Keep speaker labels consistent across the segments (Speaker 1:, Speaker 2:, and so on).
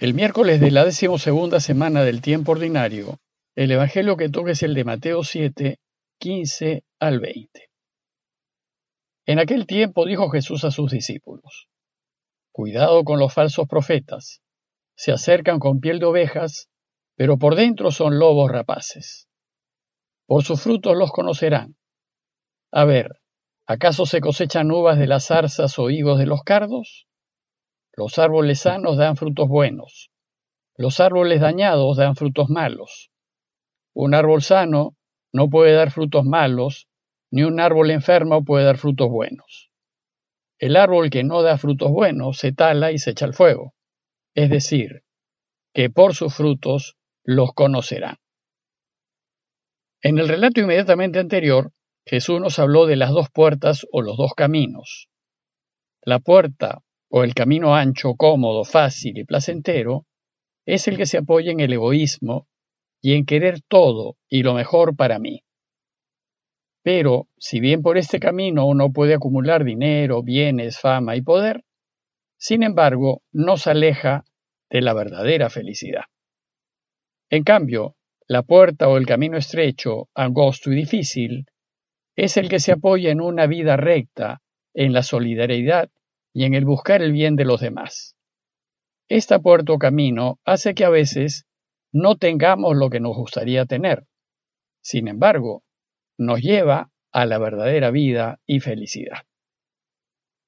Speaker 1: El miércoles de la decimosegunda semana del tiempo ordinario, el evangelio que toca es el de Mateo 7, 15 al 20. En aquel tiempo dijo Jesús a sus discípulos: Cuidado con los falsos profetas. Se acercan con piel de ovejas, pero por dentro son lobos rapaces. Por sus frutos los conocerán. A ver, ¿acaso se cosechan uvas de las zarzas o higos de los cardos? Los árboles sanos dan frutos buenos. Los árboles dañados dan frutos malos. Un árbol sano no puede dar frutos malos, ni un árbol enfermo puede dar frutos buenos. El árbol que no da frutos buenos se tala y se echa al fuego. Es decir, que por sus frutos los conocerán. En el relato inmediatamente anterior, Jesús nos habló de las dos puertas o los dos caminos. La puerta o el camino ancho, cómodo, fácil y placentero, es el que se apoya en el egoísmo y en querer todo y lo mejor para mí. Pero, si bien por este camino uno puede acumular dinero, bienes, fama y poder, sin embargo, no se aleja de la verdadera felicidad. En cambio, la puerta o el camino estrecho, angosto y difícil, es el que se apoya en una vida recta, en la solidaridad y en el buscar el bien de los demás. Esta puerto camino hace que a veces no tengamos lo que nos gustaría tener. Sin embargo, nos lleva a la verdadera vida y felicidad.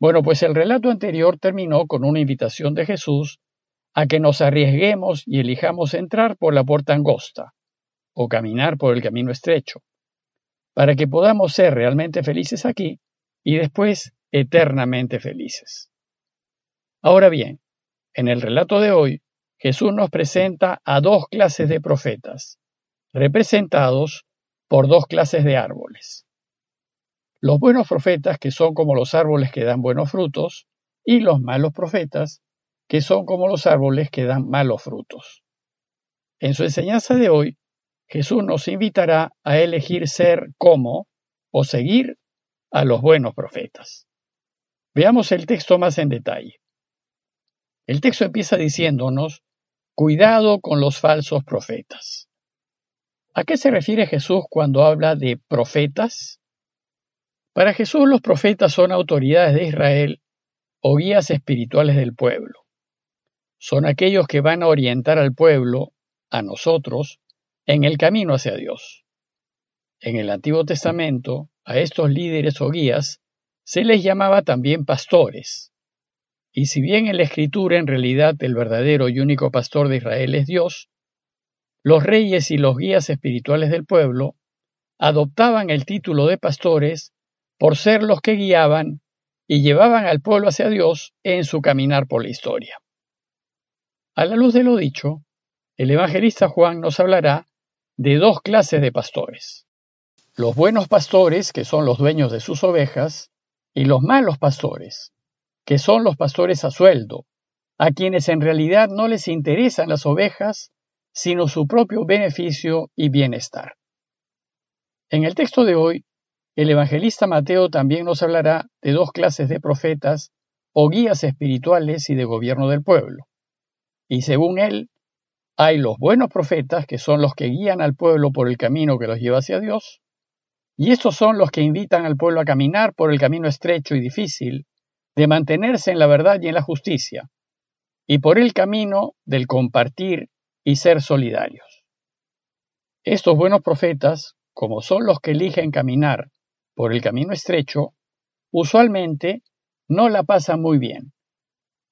Speaker 1: Bueno, pues el relato anterior terminó con una invitación de Jesús a que nos arriesguemos y elijamos entrar por la puerta angosta o caminar por el camino estrecho, para que podamos ser realmente felices aquí y después eternamente felices. Ahora bien, en el relato de hoy, Jesús nos presenta a dos clases de profetas, representados por dos clases de árboles. Los buenos profetas, que son como los árboles que dan buenos frutos, y los malos profetas, que son como los árboles que dan malos frutos. En su enseñanza de hoy, Jesús nos invitará a elegir ser como o seguir a los buenos profetas. Veamos el texto más en detalle. El texto empieza diciéndonos, cuidado con los falsos profetas. ¿A qué se refiere Jesús cuando habla de profetas? Para Jesús los profetas son autoridades de Israel o guías espirituales del pueblo. Son aquellos que van a orientar al pueblo, a nosotros, en el camino hacia Dios. En el Antiguo Testamento, a estos líderes o guías se les llamaba también pastores. Y si bien en la escritura en realidad el verdadero y único pastor de Israel es Dios, los reyes y los guías espirituales del pueblo adoptaban el título de pastores por ser los que guiaban y llevaban al pueblo hacia Dios en su caminar por la historia. A la luz de lo dicho, el evangelista Juan nos hablará de dos clases de pastores. Los buenos pastores, que son los dueños de sus ovejas, y los malos pastores, que son los pastores a sueldo, a quienes en realidad no les interesan las ovejas, sino su propio beneficio y bienestar. En el texto de hoy, el evangelista Mateo también nos hablará de dos clases de profetas o guías espirituales y de gobierno del pueblo. Y según él, hay los buenos profetas, que son los que guían al pueblo por el camino que los lleva hacia Dios, y estos son los que invitan al pueblo a caminar por el camino estrecho y difícil de mantenerse en la verdad y en la justicia, y por el camino del compartir y ser solidarios. Estos buenos profetas, como son los que eligen caminar por el camino estrecho, usualmente no la pasan muy bien.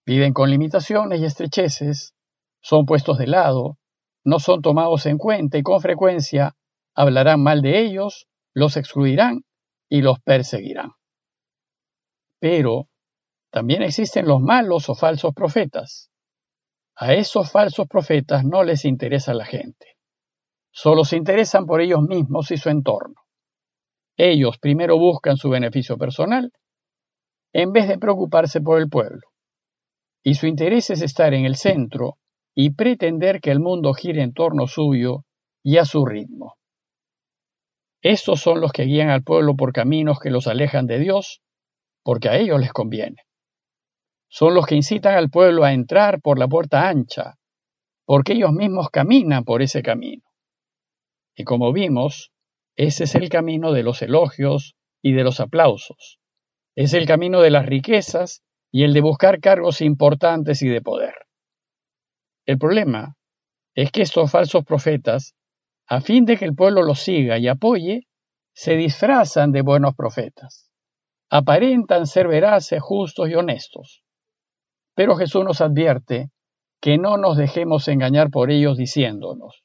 Speaker 1: Viven con limitaciones y estrecheces, son puestos de lado, no son tomados en cuenta y con frecuencia hablarán mal de ellos los excluirán y los perseguirán. Pero también existen los malos o falsos profetas. A esos falsos profetas no les interesa la gente. Solo se interesan por ellos mismos y su entorno. Ellos primero buscan su beneficio personal en vez de preocuparse por el pueblo. Y su interés es estar en el centro y pretender que el mundo gire en torno suyo y a su ritmo. Estos son los que guían al pueblo por caminos que los alejan de Dios, porque a ellos les conviene. son los que incitan al pueblo a entrar por la puerta ancha, porque ellos mismos caminan por ese camino. Y como vimos, ese es el camino de los elogios y de los aplausos. Es el camino de las riquezas y el de buscar cargos importantes y de poder. El problema es que estos falsos profetas, a fin de que el pueblo los siga y apoye, se disfrazan de buenos profetas. Aparentan ser veraces, justos y honestos. Pero Jesús nos advierte que no nos dejemos engañar por ellos diciéndonos,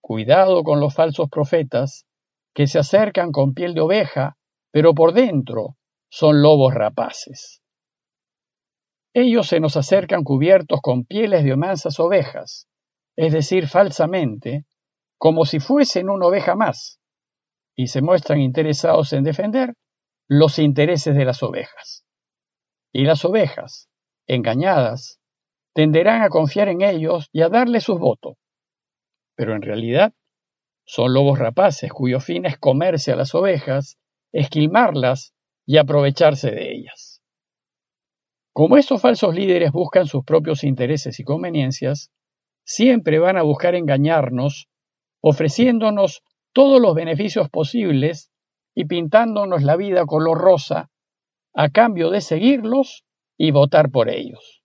Speaker 1: cuidado con los falsos profetas que se acercan con piel de oveja, pero por dentro son lobos rapaces. Ellos se nos acercan cubiertos con pieles de mansas ovejas, es decir, falsamente, como si fuesen una oveja más, y se muestran interesados en defender los intereses de las ovejas. Y las ovejas, engañadas, tenderán a confiar en ellos y a darles sus votos. Pero en realidad son lobos rapaces cuyo fin es comerse a las ovejas, esquilmarlas y aprovecharse de ellas. Como estos falsos líderes buscan sus propios intereses y conveniencias, siempre van a buscar engañarnos, ofreciéndonos todos los beneficios posibles y pintándonos la vida color rosa a cambio de seguirlos y votar por ellos.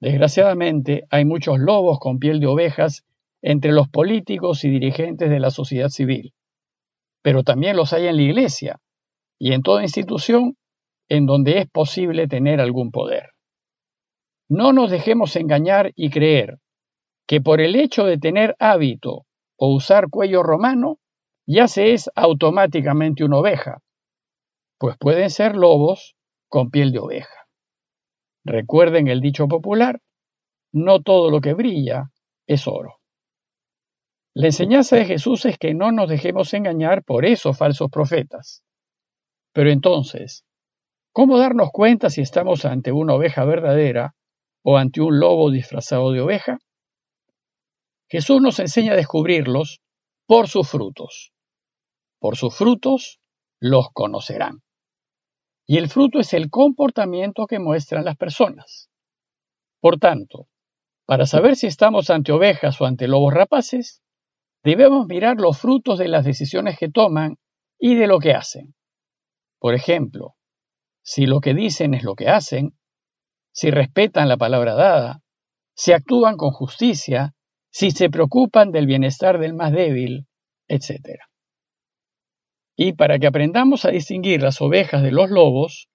Speaker 1: Desgraciadamente, hay muchos lobos con piel de ovejas entre los políticos y dirigentes de la sociedad civil, pero también los hay en la Iglesia, y en toda institución en donde es posible tener algún poder. No nos dejemos engañar y creer que por el hecho de tener hábito o usar cuello romano, ya se es automáticamente una oveja, pues pueden ser lobos con piel de oveja. Recuerden el dicho popular, no todo lo que brilla es oro. La enseñanza de Jesús es que no nos dejemos engañar por esos falsos profetas. Pero entonces, ¿cómo darnos cuenta si estamos ante una oveja verdadera o ante un lobo disfrazado de oveja? Jesús nos enseña a descubrirlos por sus frutos. Por sus frutos los conocerán. Y el fruto es el comportamiento que muestran las personas. Por tanto, para saber si estamos ante ovejas o ante lobos rapaces, debemos mirar los frutos de las decisiones que toman y de lo que hacen. Por ejemplo, si lo que dicen es lo que hacen, si respetan la palabra dada, si actúan con justicia, si se preocupan del bienestar del más débil, etc. Y para que aprendamos a distinguir las ovejas de los lobos,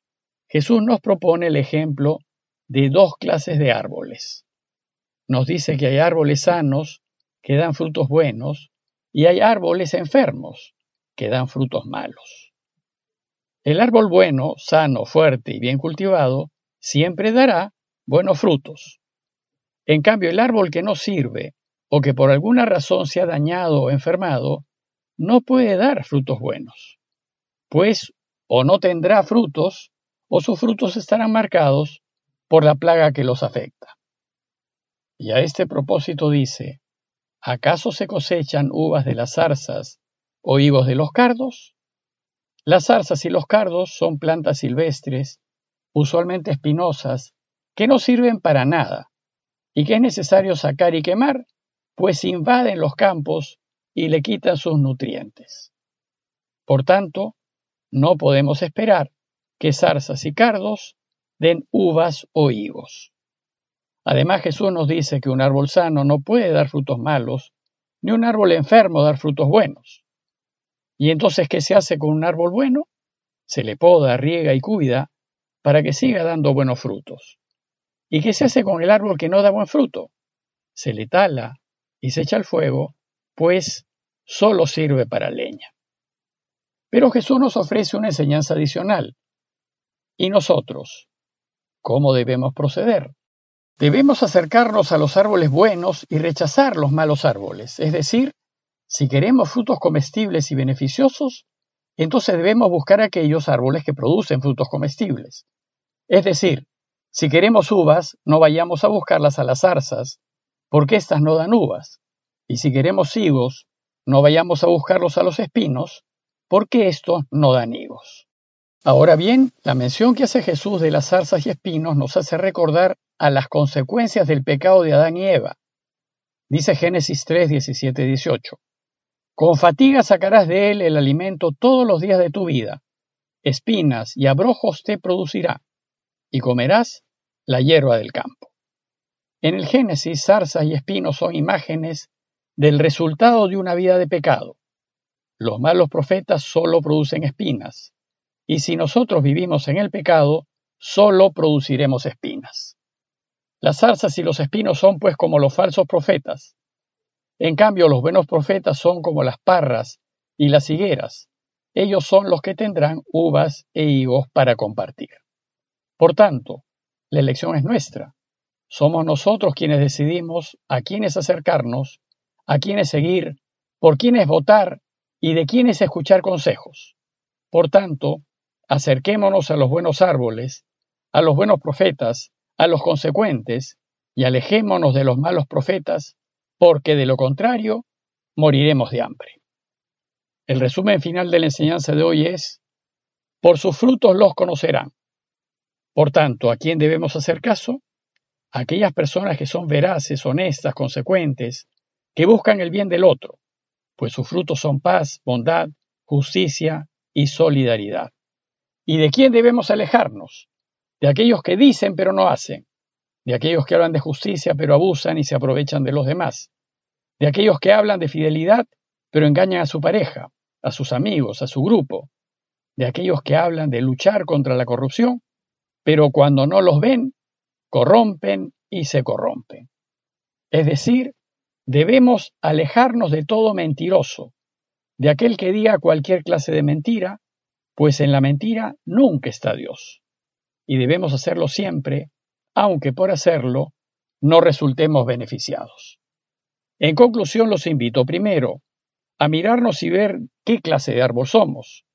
Speaker 1: Jesús nos propone el ejemplo de dos clases de árboles. Nos dice que hay árboles sanos que dan frutos buenos y hay árboles enfermos que dan frutos malos. El árbol bueno, sano, fuerte y bien cultivado siempre dará buenos frutos. En cambio, el árbol que no sirve o que por alguna razón se ha dañado o enfermado, no puede dar frutos buenos, pues o no tendrá frutos o sus frutos estarán marcados por la plaga que los afecta. Y a este propósito dice, ¿acaso se cosechan uvas de las zarzas o higos de los cardos? Las zarzas y los cardos son plantas silvestres, usualmente espinosas, que no sirven para nada y que es necesario sacar y quemar, pues invaden los campos y le quitan sus nutrientes. Por tanto, no podemos esperar que zarzas y cardos den uvas o higos. Además, Jesús nos dice que un árbol sano no puede dar frutos malos, ni un árbol enfermo dar frutos buenos. Y entonces, ¿qué se hace con un árbol bueno? Se le poda, riega y cuida para que siga dando buenos frutos. ¿Y qué se hace con el árbol que no da buen fruto? Se le tala y se echa al fuego, pues solo sirve para leña. Pero Jesús nos ofrece una enseñanza adicional. ¿Y nosotros? ¿Cómo debemos proceder? Debemos acercarnos a los árboles buenos y rechazar los malos árboles, es decir, si queremos frutos comestibles y beneficiosos, entonces debemos buscar aquellos árboles que producen frutos comestibles. Es decir, si queremos uvas, no vayamos a buscarlas a las zarzas, porque éstas no dan uvas. Y si queremos higos, no vayamos a buscarlos a los espinos, porque estos no dan higos. Ahora bien, la mención que hace Jesús de las zarzas y espinos nos hace recordar a las consecuencias del pecado de Adán y Eva. Dice Génesis 3, 17, 18. Con fatiga sacarás de él el alimento todos los días de tu vida. Espinas y abrojos te producirá, y comerás la hierba del campo. En el Génesis, zarzas y espinos son imágenes del resultado de una vida de pecado. Los malos profetas solo producen espinas, y si nosotros vivimos en el pecado, solo produciremos espinas. Las zarzas y los espinos son pues como los falsos profetas. En cambio, los buenos profetas son como las parras y las higueras. Ellos son los que tendrán uvas e higos para compartir. Por tanto, la elección es nuestra. Somos nosotros quienes decidimos a quiénes acercarnos, a quiénes seguir, por quiénes votar y de quiénes escuchar consejos. Por tanto, acerquémonos a los buenos árboles, a los buenos profetas, a los consecuentes, y alejémonos de los malos profetas, porque de lo contrario moriremos de hambre. El resumen final de la enseñanza de hoy es, por sus frutos los conocerán. Por tanto, ¿a quién debemos hacer caso? Aquellas personas que son veraces, honestas, consecuentes, que buscan el bien del otro, pues sus frutos son paz, bondad, justicia y solidaridad. ¿Y de quién debemos alejarnos? De aquellos que dicen pero no hacen, de aquellos que hablan de justicia pero abusan y se aprovechan de los demás, de aquellos que hablan de fidelidad pero engañan a su pareja, a sus amigos, a su grupo, de aquellos que hablan de luchar contra la corrupción, pero cuando no los ven, corrompen y se corrompen. Es decir, debemos alejarnos de todo mentiroso, de aquel que diga cualquier clase de mentira, pues en la mentira nunca está Dios. Y debemos hacerlo siempre, aunque por hacerlo no resultemos beneficiados. En conclusión, los invito primero a mirarnos y ver qué clase de árbol somos.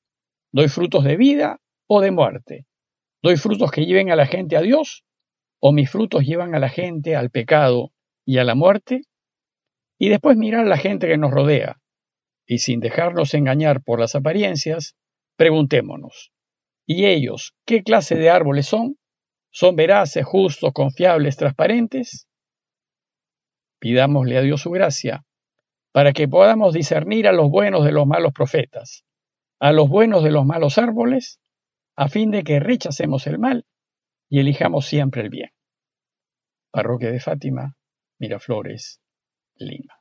Speaker 1: ¿Doy frutos de vida o de muerte? ¿Doy frutos que lleven a la gente a Dios o mis frutos llevan a la gente al pecado y a la muerte? Y después mirar la gente que nos rodea y sin dejarnos engañar por las apariencias, Preguntémonos, ¿y ellos qué clase de árboles son? ¿Son veraces, justos, confiables, transparentes? Pidámosle a Dios su gracia para que podamos discernir a los buenos de los malos profetas, a los buenos de los malos árboles, a fin de que rechacemos el mal y elijamos siempre el bien. Parroquia de Fátima, Miraflores, Lima.